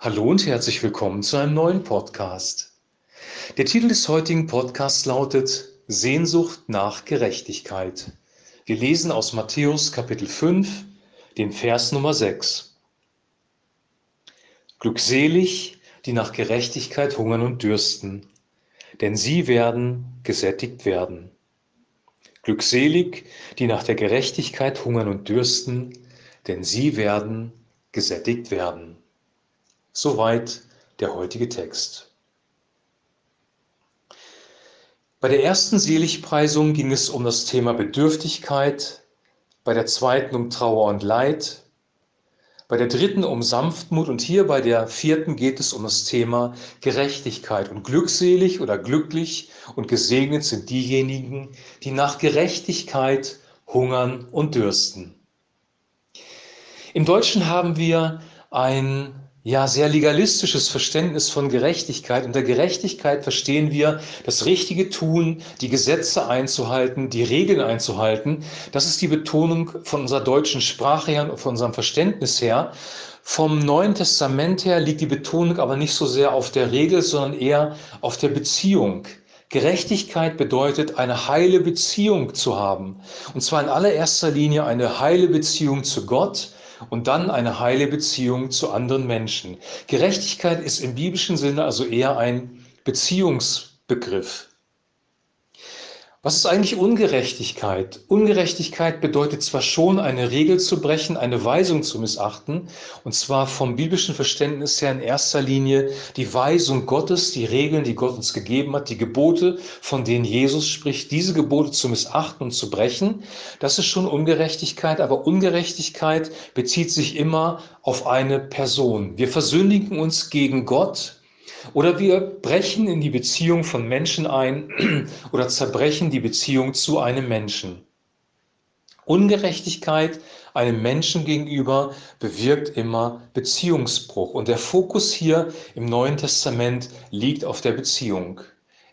Hallo und herzlich willkommen zu einem neuen Podcast. Der Titel des heutigen Podcasts lautet Sehnsucht nach Gerechtigkeit. Wir lesen aus Matthäus Kapitel 5, den Vers Nummer 6. Glückselig, die nach Gerechtigkeit hungern und dürsten, denn sie werden gesättigt werden. Glückselig, die nach der Gerechtigkeit hungern und dürsten, denn sie werden gesättigt werden. Soweit der heutige Text. Bei der ersten Seligpreisung ging es um das Thema Bedürftigkeit, bei der zweiten um Trauer und Leid, bei der dritten um Sanftmut und hier bei der vierten geht es um das Thema Gerechtigkeit. Und glückselig oder glücklich und gesegnet sind diejenigen, die nach Gerechtigkeit hungern und dürsten. Im Deutschen haben wir ein ja, sehr legalistisches Verständnis von Gerechtigkeit. Unter Gerechtigkeit verstehen wir das richtige Tun, die Gesetze einzuhalten, die Regeln einzuhalten. Das ist die Betonung von unserer deutschen Sprache her und von unserem Verständnis her. Vom Neuen Testament her liegt die Betonung aber nicht so sehr auf der Regel, sondern eher auf der Beziehung. Gerechtigkeit bedeutet, eine heile Beziehung zu haben. Und zwar in allererster Linie eine heile Beziehung zu Gott und dann eine heile Beziehung zu anderen Menschen. Gerechtigkeit ist im biblischen Sinne also eher ein Beziehungsbegriff. Was ist eigentlich Ungerechtigkeit? Ungerechtigkeit bedeutet zwar schon, eine Regel zu brechen, eine Weisung zu missachten, und zwar vom biblischen Verständnis her in erster Linie die Weisung Gottes, die Regeln, die Gott uns gegeben hat, die Gebote, von denen Jesus spricht, diese Gebote zu missachten und zu brechen. Das ist schon Ungerechtigkeit, aber Ungerechtigkeit bezieht sich immer auf eine Person. Wir versündigen uns gegen Gott, oder wir brechen in die Beziehung von Menschen ein oder zerbrechen die Beziehung zu einem Menschen. Ungerechtigkeit einem Menschen gegenüber bewirkt immer Beziehungsbruch. Und der Fokus hier im Neuen Testament liegt auf der Beziehung.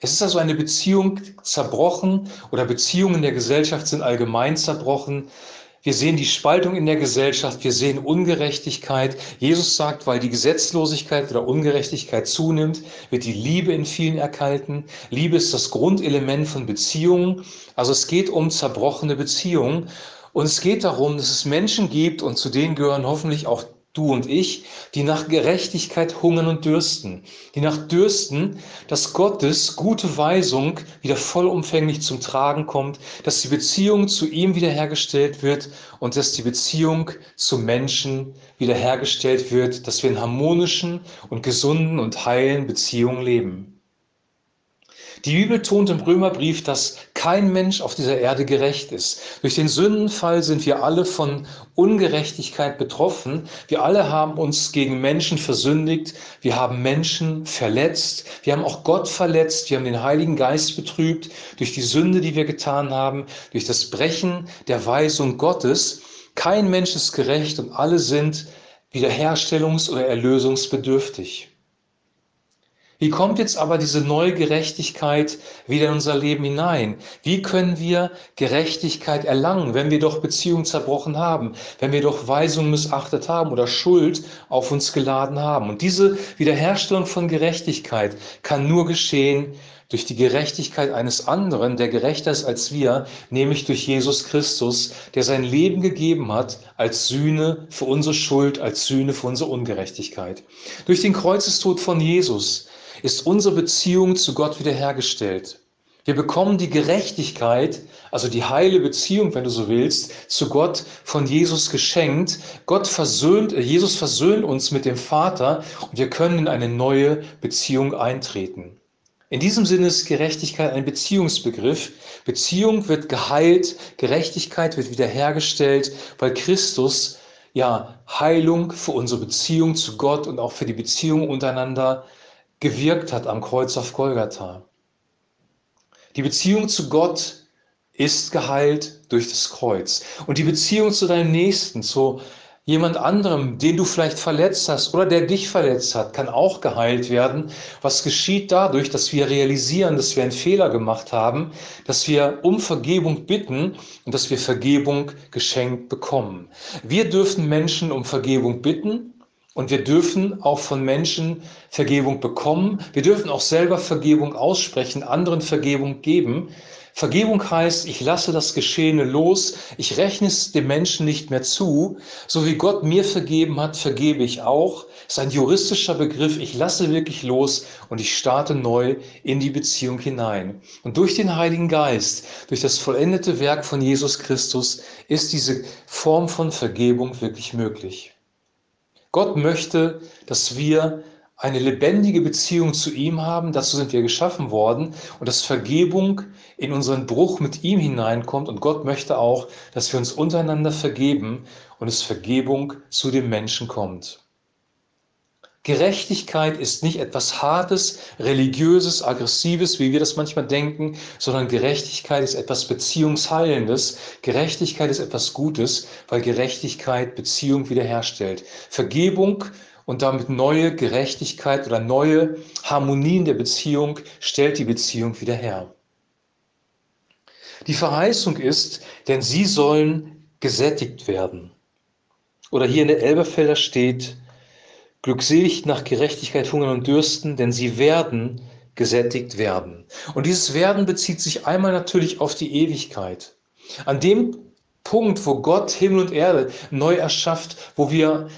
Es ist also eine Beziehung zerbrochen oder Beziehungen der Gesellschaft sind allgemein zerbrochen, wir sehen die Spaltung in der Gesellschaft, wir sehen Ungerechtigkeit. Jesus sagt, weil die Gesetzlosigkeit oder Ungerechtigkeit zunimmt, wird die Liebe in vielen erkalten. Liebe ist das Grundelement von Beziehungen. Also es geht um zerbrochene Beziehungen. Und es geht darum, dass es Menschen gibt, und zu denen gehören hoffentlich auch du und ich, die nach Gerechtigkeit hungern und dürsten, die nach dürsten, dass Gottes gute Weisung wieder vollumfänglich zum Tragen kommt, dass die Beziehung zu ihm wiederhergestellt wird und dass die Beziehung zu Menschen wiederhergestellt wird, dass wir in harmonischen und gesunden und heilen Beziehungen leben. Die Bibel tont im Römerbrief, dass kein Mensch auf dieser Erde gerecht ist. Durch den Sündenfall sind wir alle von Ungerechtigkeit betroffen. Wir alle haben uns gegen Menschen versündigt. Wir haben Menschen verletzt. Wir haben auch Gott verletzt. Wir haben den Heiligen Geist betrübt durch die Sünde, die wir getan haben, durch das Brechen der Weisung Gottes. Kein Mensch ist gerecht und alle sind wiederherstellungs- oder erlösungsbedürftig. Wie kommt jetzt aber diese neue Gerechtigkeit wieder in unser Leben hinein? Wie können wir Gerechtigkeit erlangen, wenn wir doch Beziehungen zerbrochen haben, wenn wir doch Weisungen missachtet haben oder Schuld auf uns geladen haben? Und diese Wiederherstellung von Gerechtigkeit kann nur geschehen durch die Gerechtigkeit eines anderen, der gerechter ist als wir, nämlich durch Jesus Christus, der sein Leben gegeben hat als Sühne für unsere Schuld, als Sühne für unsere Ungerechtigkeit. Durch den Kreuzestod von Jesus ist unsere Beziehung zu Gott wiederhergestellt. Wir bekommen die Gerechtigkeit, also die heile Beziehung, wenn du so willst, zu Gott von Jesus geschenkt. Gott versöhnt, äh, Jesus versöhnt uns mit dem Vater und wir können in eine neue Beziehung eintreten. In diesem Sinne ist Gerechtigkeit ein Beziehungsbegriff. Beziehung wird geheilt, Gerechtigkeit wird wiederhergestellt, weil Christus ja Heilung für unsere Beziehung zu Gott und auch für die Beziehung untereinander gewirkt hat am Kreuz auf Golgatha. Die Beziehung zu Gott ist geheilt durch das Kreuz. Und die Beziehung zu deinem Nächsten, zu jemand anderem, den du vielleicht verletzt hast oder der dich verletzt hat, kann auch geheilt werden. Was geschieht dadurch, dass wir realisieren, dass wir einen Fehler gemacht haben, dass wir um Vergebung bitten und dass wir Vergebung geschenkt bekommen. Wir dürfen Menschen um Vergebung bitten Und wir dürfen auch von Menschen Vergebung bekommen. Wir dürfen auch selber Vergebung aussprechen, anderen Vergebung geben. Vergebung heißt, ich lasse das Geschehene los, ich rechne es dem Menschen nicht mehr zu. So wie Gott mir vergeben hat, vergebe ich auch. Das ist ein juristischer Begriff. Ich lasse wirklich los und ich starte neu in die Beziehung hinein. Und durch den Heiligen Geist, durch das vollendete Werk von Jesus Christus, ist diese Form von Vergebung wirklich möglich. Gott möchte, dass wir eine lebendige Beziehung zu ihm haben. Dazu sind wir geschaffen worden und dass Vergebung in unseren Bruch mit ihm hineinkommt. Und Gott möchte auch, dass wir uns untereinander vergeben und es Vergebung zu dem Menschen kommt. Gerechtigkeit ist nicht etwas Hartes, Religiöses, Aggressives, wie wir das manchmal denken, sondern Gerechtigkeit ist etwas Beziehungsheilendes. Gerechtigkeit ist etwas Gutes, weil Gerechtigkeit Beziehung wiederherstellt. Vergebung und damit neue Gerechtigkeit oder neue Harmonien der Beziehung stellt die Beziehung wieder her. Die Verheißung ist, denn sie sollen gesättigt werden. Oder hier in der Elberfelder steht, Glückselig nach Gerechtigkeit hungern und dürsten, denn sie werden gesättigt werden. Und dieses Werden bezieht sich einmal natürlich auf die Ewigkeit. An dem Punkt, wo Gott Himmel und Erde neu erschafft, wo wir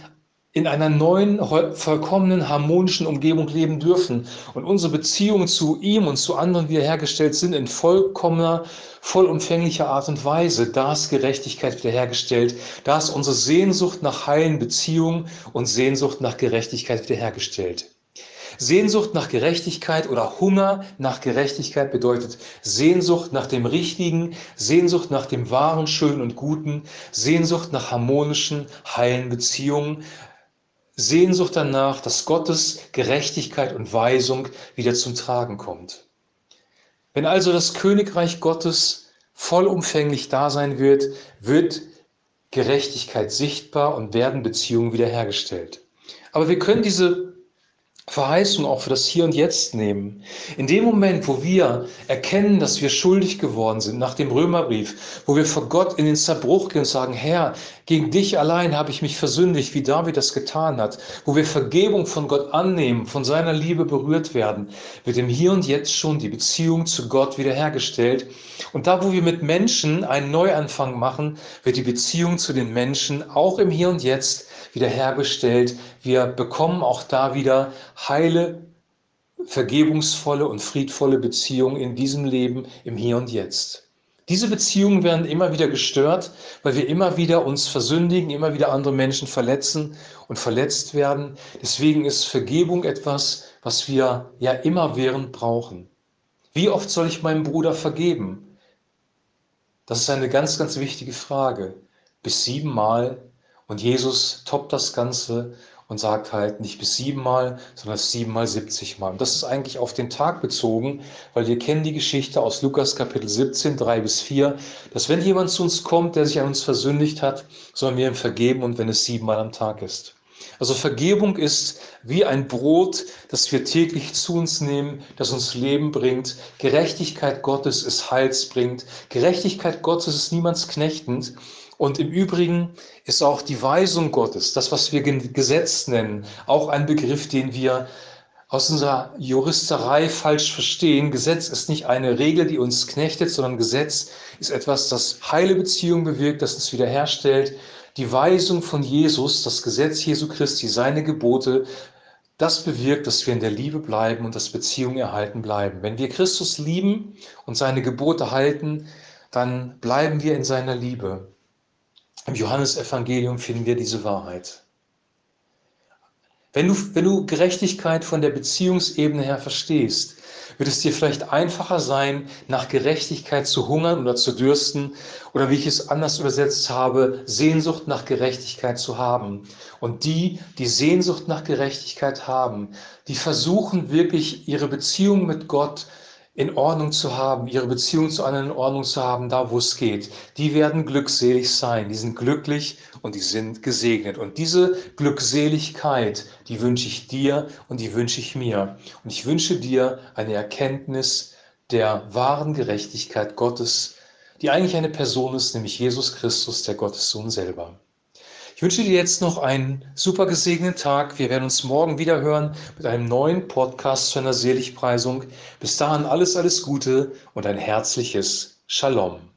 in einer neuen, vollkommenen, harmonischen Umgebung leben dürfen und unsere Beziehungen zu ihm und zu anderen wiederhergestellt sind in vollkommener, vollumfänglicher Art und Weise. Da ist Gerechtigkeit wiederhergestellt. Da ist unsere Sehnsucht nach heilen Beziehungen und Sehnsucht nach Gerechtigkeit wiederhergestellt. Sehnsucht nach Gerechtigkeit oder Hunger nach Gerechtigkeit bedeutet Sehnsucht nach dem Richtigen, Sehnsucht nach dem Wahren, Schönen und Guten, Sehnsucht nach harmonischen, heilen Beziehungen, Sehnsucht danach, dass Gottes Gerechtigkeit und Weisung wieder zum Tragen kommt. Wenn also das Königreich Gottes vollumfänglich da sein wird, wird Gerechtigkeit sichtbar und werden Beziehungen wiederhergestellt. Aber wir können diese Verheißung auch für das Hier und Jetzt nehmen. In dem Moment, wo wir erkennen, dass wir schuldig geworden sind, nach dem Römerbrief, wo wir vor Gott in den Zerbruch gehen und sagen, Herr, gegen dich allein habe ich mich versündigt, wie David das getan hat, wo wir Vergebung von Gott annehmen, von seiner Liebe berührt werden, wird im Hier und Jetzt schon die Beziehung zu Gott wiederhergestellt. Und da, wo wir mit Menschen einen Neuanfang machen, wird die Beziehung zu den Menschen auch im Hier und Jetzt wiederhergestellt. Wir bekommen auch da wieder heile, vergebungsvolle und friedvolle Beziehungen in diesem Leben, im Hier und Jetzt. Diese Beziehungen werden immer wieder gestört, weil wir immer wieder uns versündigen, immer wieder andere Menschen verletzen und verletzt werden. Deswegen ist Vergebung etwas, was wir ja immerwährend brauchen. Wie oft soll ich meinem Bruder vergeben? Das ist eine ganz, ganz wichtige Frage. Bis siebenmal und Jesus toppt das Ganze und sagt halt nicht bis siebenmal, sondern siebenmal, siebzigmal. Und das ist eigentlich auf den Tag bezogen, weil wir kennen die Geschichte aus Lukas Kapitel 17, 3 bis 4, dass wenn jemand zu uns kommt, der sich an uns versündigt hat, sollen wir ihm vergeben und wenn es siebenmal am Tag ist. Also Vergebung ist wie ein Brot, das wir täglich zu uns nehmen, das uns Leben bringt. Gerechtigkeit Gottes ist heilsbringend. Gerechtigkeit Gottes ist niemands knechtend. Und im Übrigen ist auch die Weisung Gottes, das, was wir Gesetz nennen, auch ein Begriff, den wir aus unserer Juristerei falsch verstehen. Gesetz ist nicht eine Regel, die uns knechtet, sondern Gesetz ist etwas, das heile Beziehungen bewirkt, das uns wiederherstellt. Die Weisung von Jesus, das Gesetz Jesu Christi, seine Gebote, das bewirkt, dass wir in der Liebe bleiben und dass Beziehungen erhalten bleiben. Wenn wir Christus lieben und seine Gebote halten, dann bleiben wir in seiner Liebe. Im Johannesevangelium finden wir diese Wahrheit. Wenn du, wenn du Gerechtigkeit von der Beziehungsebene her verstehst, wird es dir vielleicht einfacher sein, nach Gerechtigkeit zu hungern oder zu dürsten oder wie ich es anders übersetzt habe, Sehnsucht nach Gerechtigkeit zu haben. Und die, die Sehnsucht nach Gerechtigkeit haben, die versuchen wirklich ihre Beziehung mit Gott in Ordnung zu haben, ihre Beziehung zu anderen in Ordnung zu haben, da wo es geht, die werden glückselig sein, die sind glücklich und die sind gesegnet. Und diese Glückseligkeit, die wünsche ich dir und die wünsche ich mir. Und ich wünsche dir eine Erkenntnis der wahren Gerechtigkeit Gottes, die eigentlich eine Person ist, nämlich Jesus Christus, der Gottessohn selber. Ich wünsche dir jetzt noch einen super gesegneten Tag. Wir werden uns morgen wieder hören mit einem neuen Podcast zu einer Seligpreisung. Bis dahin alles, alles Gute und ein herzliches Shalom.